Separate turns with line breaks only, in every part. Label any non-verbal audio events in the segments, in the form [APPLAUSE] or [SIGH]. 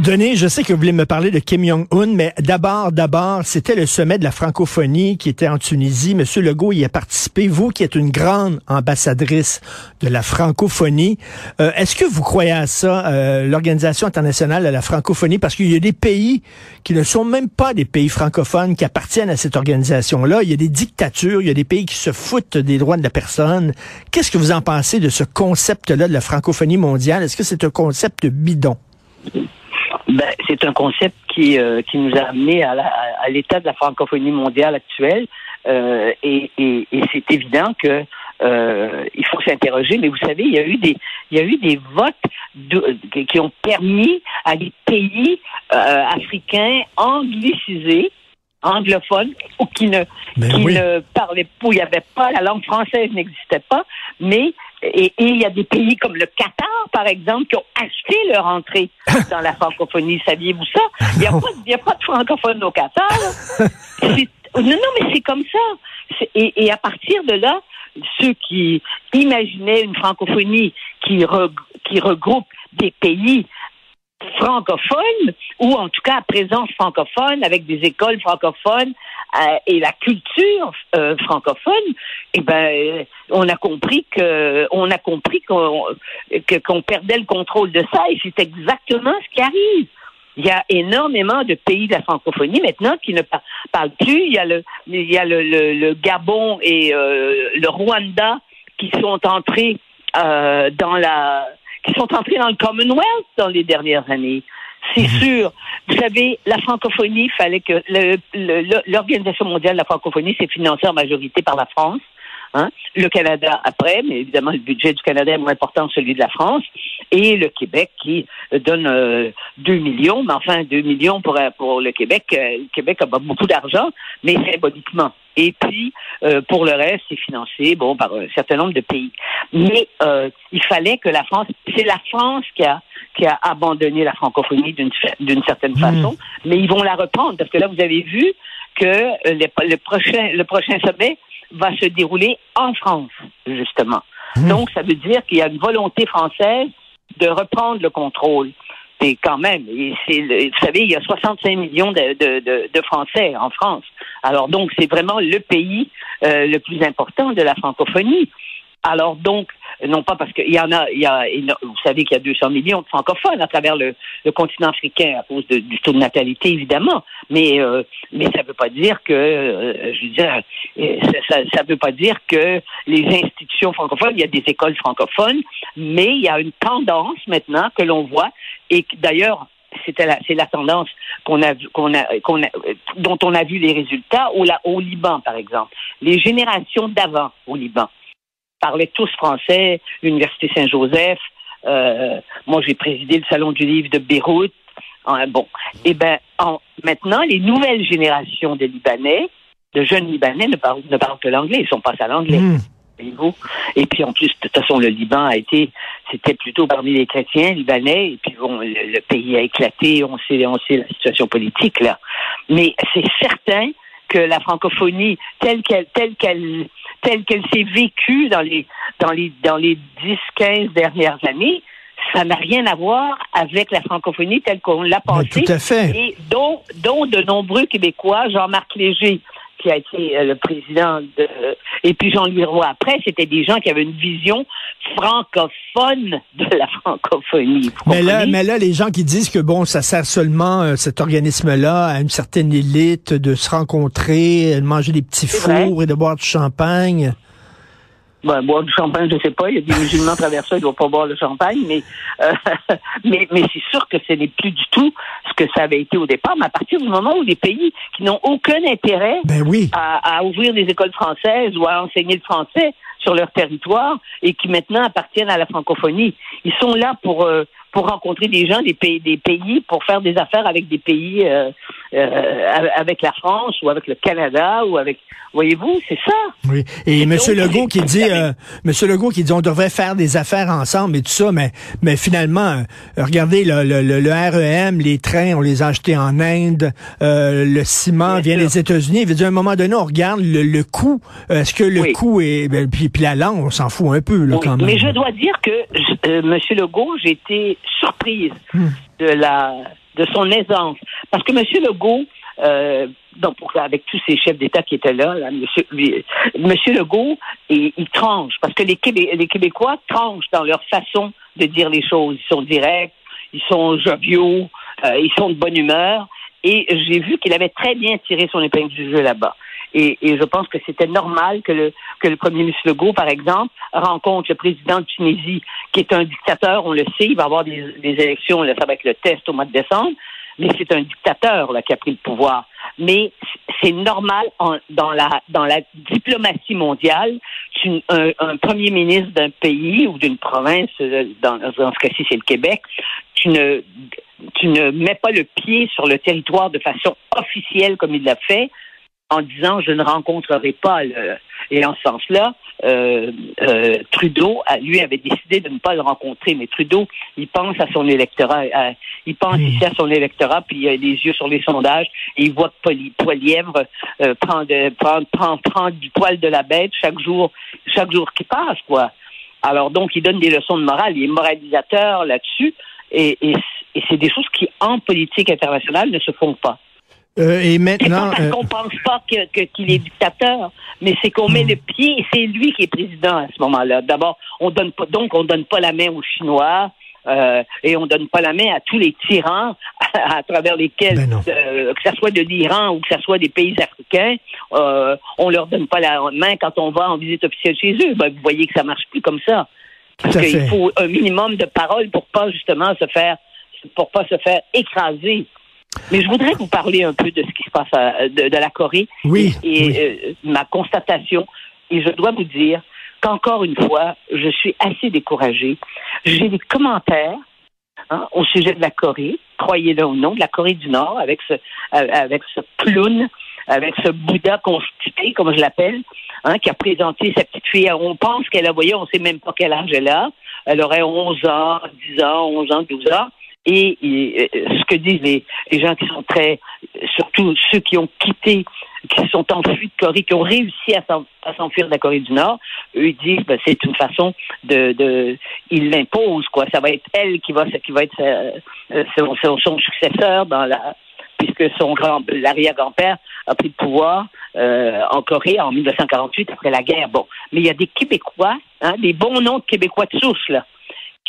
Denis, je sais que vous voulez me parler de Kim Jong-un, mais d'abord, d'abord, c'était le sommet de la francophonie qui était en Tunisie. Monsieur Legault y a participé. Vous qui êtes une grande ambassadrice de la francophonie, euh, est-ce que vous croyez à ça, euh, l'Organisation internationale de la francophonie? Parce qu'il y a des pays qui ne sont même pas des pays francophones qui appartiennent à cette organisation-là. Il y a des dictatures, il y a des pays qui se foutent des droits de la personne. Qu'est-ce que vous en pensez de ce concept-là de la francophonie mondiale? Est-ce que c'est un concept bidon?
Ben, c'est un concept qui, euh, qui nous a amené à, l'état de la francophonie mondiale actuelle. Euh, et, et, et c'est évident que euh, il faut s'interroger. Mais vous savez, il y a eu des, il y a eu des votes de, qui ont permis à des pays euh, africains anglicisés anglophones ou qui ne ben qui ne parlaient pas, il n'y avait pas la langue française n'existait pas, mais et, il y a des pays comme le Qatar, par exemple, qui ont acheté leur entrée [LAUGHS] dans la francophonie. Saviez-vous ça? Il n'y a, pas, a pas de francophone au Qatar. [LAUGHS] non, non, mais c'est comme ça. Et, et, à partir de là, ceux qui imaginaient une francophonie qui, qui regroupe des pays francophone, ou en tout cas à présence francophone, avec des écoles francophones euh, et la culture euh, francophone, eh ben, on a compris que, on a compris qu'on qu'on perdait le contrôle de ça, et c'est exactement ce qui arrive. Il y a énormément de pays de la francophonie maintenant qui ne parlent plus. Il y a le, il y a le, le, Gabon et euh, le Rwanda qui sont entrés dans la qui sont entrés dans le Commonwealth dans les dernières années. C'est mhm. sûr. Vous savez, la francophonie, il fallait que l'Organisation mondiale de la francophonie s'est financée en majorité par la France. Hein? Le Canada après, mais évidemment le budget du Canada est moins important que celui de la France, et le Québec qui donne euh, 2 millions, mais enfin 2 millions pour, pour le Québec. Euh, le Québec a beaucoup d'argent, mais symboliquement. Et puis, euh, pour le reste, c'est financé bon, par un certain nombre de pays. Mais euh, il fallait que la France, c'est la France qui a, qui a abandonné la francophonie d'une, certaine hmm. façon, mais ils vont la reprendre parce que là, vous avez vu que le, prochain, le prochain sommet va se dérouler en France, justement. Hmm. Donc, ça veut dire qu'il y a une volonté française de reprendre le contrôle c'est quand même, c'est, vous savez, il y a 65 millions de, de, de, Français en France. Alors donc, c'est vraiment le pays euh, le plus important de la francophonie. Alors donc, non pas parce qu'il y en a, il y a, vous savez qu'il y a 200 millions de francophones à travers le, le continent africain à cause du taux de natalité évidemment, mais euh, mais ça veut pas dire que, euh, je veux dire, ça, ça, veut pas dire que les institutions francophones, il y a des écoles francophones, mais il y a une tendance maintenant que l'on voit et d'ailleurs c'était la, c'est la tendance qu'on a, qu'on a, qu'on a, dont on a vu les résultats au, au Liban, par exemple. Les générations d'avant au Liban parlaient tous français, l'Université Saint-Joseph. Euh, moi, j'ai présidé le Salon du livre de Beyrouth. Euh, bon, et eh ben, maintenant, les nouvelles générations de Libanais, de jeunes Libanais, ne parlent, ne parlent que l'anglais. Ils sont pas à l'anglais. Hmm. Et puis en plus, de toute façon, le Liban a été, c'était plutôt parmi les chrétiens libanais. Et puis bon, le, pays a éclaté. On sait, on sait la situation politique là. Mais c'est certain que la francophonie telle qu'elle, telle qu'elle, telle qu'elle s'est vécue dans les, dans les, dans les 10, 15 dernières années, ça n'a rien à voir avec la francophonie telle qu'on l'a pensée.
tout à fait.
Et dont, dont de nombreux Québécois, Jean-Marc Léger, qui a été euh, le président de et puis Jean-Louis Roy après, c'était des gens qui avaient une vision francophone de la francophonie.
Mais là, mais là, les gens qui disent que bon, ça sert seulement euh, cet organisme-là à une certaine élite de se rencontrer, de manger des petits fours et de boire du champagne.
Ben, boire du champagne, je sais pas. Il y a des musulmans [LAUGHS] travers ça, ils ne doivent pas boire le champagne, mais euh, [LAUGHS] mais, mais c'est sûr que ce n'est plus du tout ce que ça avait été au départ. Mais à partir du moment où les pays qui n'ont aucun intérêt
ben oui.
à, à, ouvrir des écoles françaises ou à enseigner le français sur leur territoire et qui maintenant appartiennent à la francophonie, ils sont là pour euh, pour rencontrer des gens des pays, des pays pour faire des affaires avec des pays, euh, euh, avec la France ou avec le Canada ou avec, voyez-vous, c'est ça.
Oui. Et M. Legault qui dit, euh, Monsieur Legault qui dit, on devrait faire des affaires ensemble et tout ça, mais, mais finalement, regardez le, le, le, REM, les trains, on les a achetés en Inde, le ciment vient des États-Unis. Il veut dire, à un moment donné, on regarde le, coût. Est-ce que le coût est, ben, puis, puis la langue, on s'en fout un peu là quand même.
Mais je dois dire que M. Legault, j'ai été surprise hmm. de la de son aisance. Parce que M. Legault, euh, donc avec tous ces chefs d'État qui étaient là, là Monsieur, Monsieur Legault, il, il tranche parce que les, les Québécois tranchent dans leur façon de dire les choses. Ils sont directs, ils sont joviaux, euh, ils sont de bonne humeur. Et j'ai vu qu'il avait très bien tiré son épingle du jeu là-bas. Et, et, je pense que c'était normal que le, que le premier ministre Legault, par exemple, rencontre le président de Tunisie, qui est un dictateur, on le sait, il va avoir des, des élections, là, ça va être le test au mois de décembre, mais c'est un dictateur là, qui a pris le pouvoir. Mais c'est normal dans, la, dans la diplomatie mondiale, un, un, premier ministre d'un pays ou d'une province, dans, dans ce cas-ci c'est le Québec, tu ne, tu ne mets pas le pied sur le territoire de façon officielle comme il l'a fait, en disant je ne rencontrerai pas le, et en ce sens-là, euh, euh, Trudeau, lui, avait décidé de ne pas le rencontrer. Mais Trudeau, il pense à son électorat. il pense ici à son électorat, puis il a les yeux sur les sondages, et il voit Poilièvre euh, prendre, prendre, prendre, prendre du poil de la bête chaque jour, chaque jour qui passe, quoi. Alors donc, il donne des leçons de morale. Il est moralisateur là-dessus, et, et, et c'est des choses qui, en politique internationale, ne se font pas.
Euh, et maintenant,
c'est pas qu'on pense pas qu'il est dictateur, mais c'est qu'on met hmm. le pied. C'est lui qui est président à ce moment-là. D'abord, on donne pas, donc on donne pas la main aux Chinois. Euh, et on donne pas la main à tous les tyrans [LAUGHS] à, travers lesquels, ben euh, que ce soit de l'Iran ou que ce soit des pays africains, euh, on leur donne pas la main quand on va en visite officielle chez eux. Ben, vous voyez que ça marche plus comme ça. Parce qu'il faut un minimum de paroles pour pas justement se faire, pour pas se faire écraser. Mais je voudrais vous parler un peu de ce qui se passe de, la Corée.
Oui.
Et, euh, ma constatation. Et je dois vous dire qu'encore une fois, je suis assez découragée. J'ai des commentaires hein, au sujet de la Corée, croyez-le ou non, de la Corée du Nord, avec ce, avec ce clown, avec ce Bouddha constipé, comme je l'appelle, hein, qui a présenté sa petite fille. On pense qu'elle a, voyez, on sait même pas quel âge elle a. Elle aurait 11 ans, 10 ans, 11 ans, 12 ans. Et, ce que disent les, gens qui sont très, surtout ceux qui ont quitté, qui sont enfuis de Corée, qui ont réussi à s'enfuir de la Corée du Nord, eux disent ben, c'est une façon de, ils l'imposent quoi. Ça va être elle qui va être euh, son, son, successeur dans la puisque son grand l'arrière-grand-père a pris le pouvoir euh, en Corée en 1948 après la guerre. Bon, mais il y a des Québécois, hein, des bons noms de Québécois de souche là,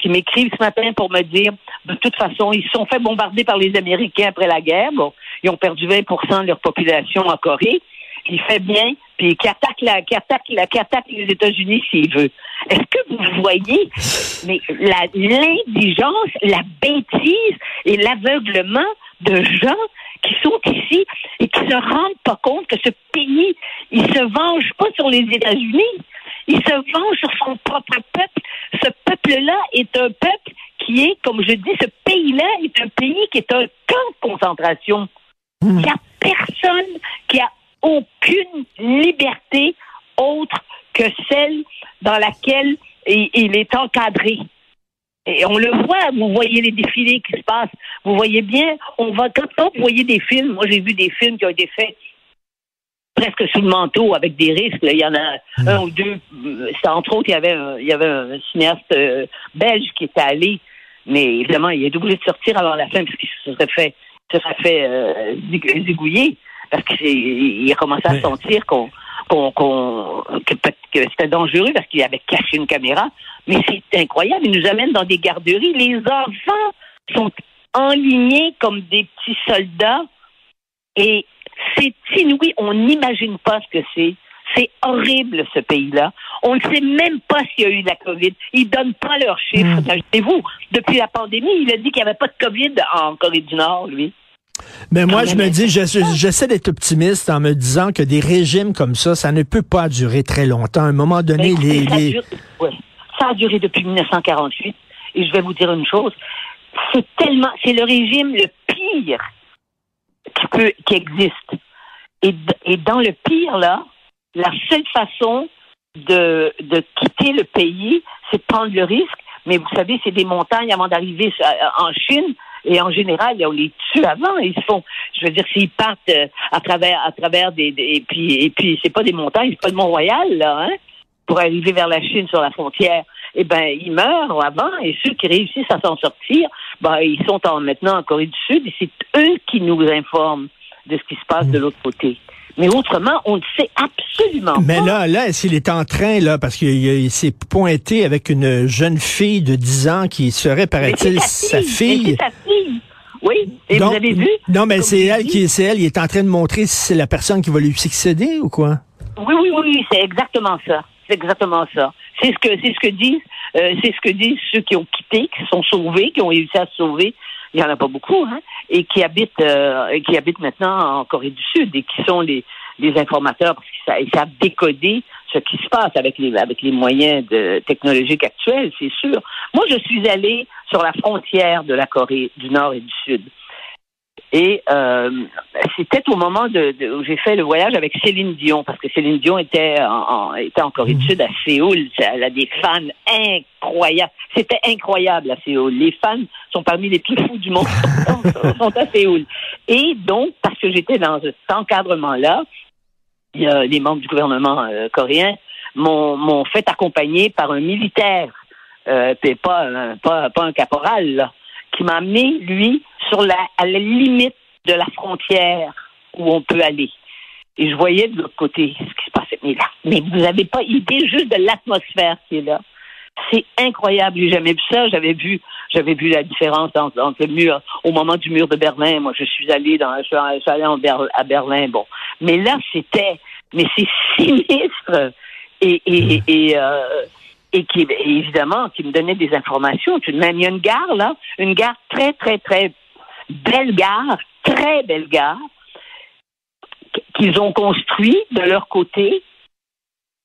qui m'écrivent ce matin pour me dire, de toute façon, ils se sont fait bombarder par les Américains après la guerre. Bon, ils ont perdu 20% de leur population en Corée. Il fait bien, puis qui attaque la, qui attaque la, qui attaque les États-Unis s'il veut. Est-ce que vous voyez, mais l'indigence, la bêtise et l'aveuglement de gens qui sont ici et qui se rendent pas compte que ce pays, il se venge pas sur les États-Unis, il se venge sur son propre peuple. Ce peuple-là est un peuple qui est, comme je dis, ce pays-là est un pays qui est un camp de concentration. Hmm. Il n'y a personne qui a aucune liberté autre que celle dans laquelle il est encadré. Et on le voit, vous voyez les défilés qui se passent, vous voyez bien, on va, quand vous voyez des films, moi j'ai vu des films qui ont été faits presque sous le manteau avec des risques. Il y en a hmm. un ou deux. Entre autres, il y avait un, il y avait un cinéaste euh, belge qui était allé, mais évidemment, il est obligé de sortir avant la fin parce qu'il se serait fait, se serait fait euh, zigouiller parce qu'il a commencé à sentir qu'on que, c'était dangereux parce qu'il avait caché une caméra. Mais c'est incroyable. Il nous amène dans des garderies. Les enfants sont enlignés comme des petits soldats et c'est inouï. On n'imagine pas ce que c'est. C'est horrible, ce pays-là. On ne sait même pas s'il y a eu de la COVID. Ils ne donnent pas leurs chiffres. Mm. vous depuis la pandémie, il a dit qu'il n'y avait pas de COVID en Corée du Nord, lui.
Mais moi, je me dis, j'essaie d'être optimiste en me disant que des régimes comme ça, ça ne peut pas durer très longtemps. À un moment donné, les...
Ça, A duré, ça a duré depuis 1948. Et je vais vous dire une chose, c'est tellement, c'est le régime le pire qui peut, qui existe. Et, et dans le pire là, la seule façon de, de quitter le pays, c'est de prendre le risque. Mais vous savez, c'est des montagnes avant d'arriver en Chine. Et en général, on les tue avant. Ils font, je veux dire, s'ils partent euh, à travers, à travers des, et puis, et puis, c'est pas des montagnes, c'est pas le Mont-Royal, là, hein, pour arriver vers la Chine sur la frontière. Eh ben, ils meurent avant, et ceux qui réussissent à s'en sortir, ben, ils sont en, maintenant en Corée du Sud, et c'est eux qui nous informent de ce qui se passe de l'autre côté. Mais autrement, on ne sait absolument
pas.
Mais
là, là, s'il est en train, là, parce qu'il s'est pointé avec une jeune fille de 10 ans qui serait, paraît-il, sa fille.
sa fille. Oui, et vous avez vu?
Non, mais c'est elle qui c'est elle, il est en train de montrer si c'est la personne qui va lui succéder ou quoi?
Oui, oui, oui, c'est exactement ça. C'est exactement ça. C'est ce que c'est ce que disent euh, c'est ce que disent ceux qui ont quitté, qui sont sauvés, qui ont réussi à se sauver il y en a pas beaucoup, hein, et qui habitent, euh, qui habitent maintenant en Corée du Sud et qui sont les, les informateurs parce qu'ils savent décoder ce qui se passe avec les avec les moyens de, technologiques actuels, c'est sûr. Moi, je suis allée sur la frontière de la Corée du Nord et du Sud. Et euh, c'était au moment de, où j'ai fait le voyage avec Céline Dion, parce que Céline Dion était en, était en Corée du Sud, à Séoul. Elle a des fans incroyables. C'était incroyable à Séoul. Les fans sont parmi les plus fous du monde, [LAUGHS] sont à Séoul. Et donc, parce que j'étais dans cet encadrement-là, les membres du gouvernement euh, coréen m'ont fait accompagner par un militaire, euh, pas, pas, pas un caporal, là, qui m'a amené, lui, sur la, à la limite de la frontière où on peut aller. Et je voyais de l'autre côté ce qui se passait. Mais là, mais vous n'avez pas idée juste de l'atmosphère qui est là. C'est incroyable. J'ai jamais vu ça. J'avais vu, j'avais vu la différence entre, le mur, au moment du mur de Berlin. Moi, je suis allé dans, je suis allé en à Berlin. Bon. Mais là, c'était, mais c'est sinistre. Et, et, et, euh, et qui évidemment qui me donnait des informations. Tout de même, il y a une gare là, une gare très très très belle gare, très belle gare qu'ils ont construit de leur côté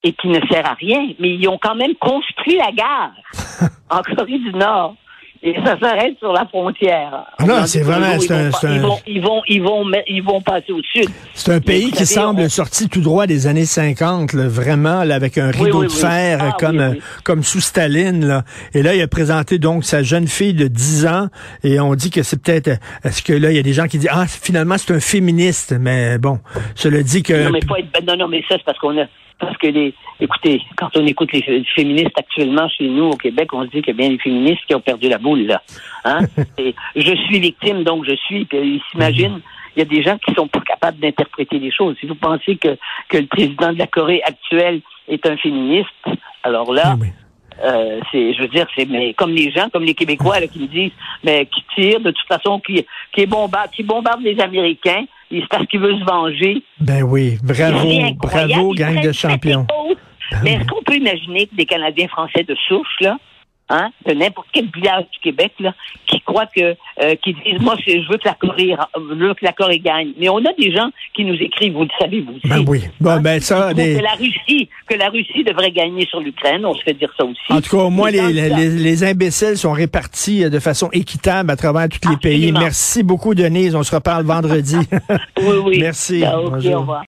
et qui ne sert à rien, mais ils ont quand même construit la gare [LAUGHS] en Corée du Nord et ça s'arrête sur la frontière.
Non, c'est vraiment, c'est un,
ils, vont, ils vont, ils vont, ils vont passer au sud.
C'est un pays qui semble sorti tout droit des années 50, là, vraiment, là, avec un rideau de fer ah, comme, comme sous Staline, là. Et là, il a présenté donc sa jeune fille de 10 ans, et on dit que c'est peut-être, est-ce que là, il y a des gens qui disent, ah, finalement, c'est un féministe, mais bon, cela dit que.
Non, mais, pas être, non, non, mais ça, c'est parce qu'on a, parce que les, écoutez, quand on écoute les féministes actuellement chez nous au Québec, on se dit qu'il y a bien des féministes qui ont perdu la boule là. Hein? [LAUGHS] je suis victime, donc je suis. Puis ils s'imaginent. Il y a des gens qui sont pas capables d'interpréter les choses. Si vous pensez que, que le président de la Corée actuelle est un féministe, alors là, euh, c'est, je veux dire, c'est mais comme les gens, comme les Québécois là, qui me disent, mais qui tirent de toute façon, qui qui bombarde, qui bombarde les Américains, c'est parce qu'il veut se venger.
Ben oui, bravo, bravo, gang de champions.
mais est-ce qu'on peut imaginer que des Canadiens français de souche, là, hein, de n'importe quel village du Québec, là, qui croient que, euh, qui disent, moi, je veux que la Corée, je veux que la Corée gagne. Mais on a des gens qui nous écrivent, vous le savez, vous aussi.
Ben oui. Bon, hein? ben ça,
que la Russie, que la Russie devrait gagner sur l'Ukraine, on se fait dire ça aussi.
En tout cas, au moins, les, les, imbéciles sont répartis de façon équitable à travers tous les pays. Merci beaucoup, Denise. On se reparle vendredi. [LAUGHS]
oui, oui. [LAUGHS]
Merci.
Ben, au revoir.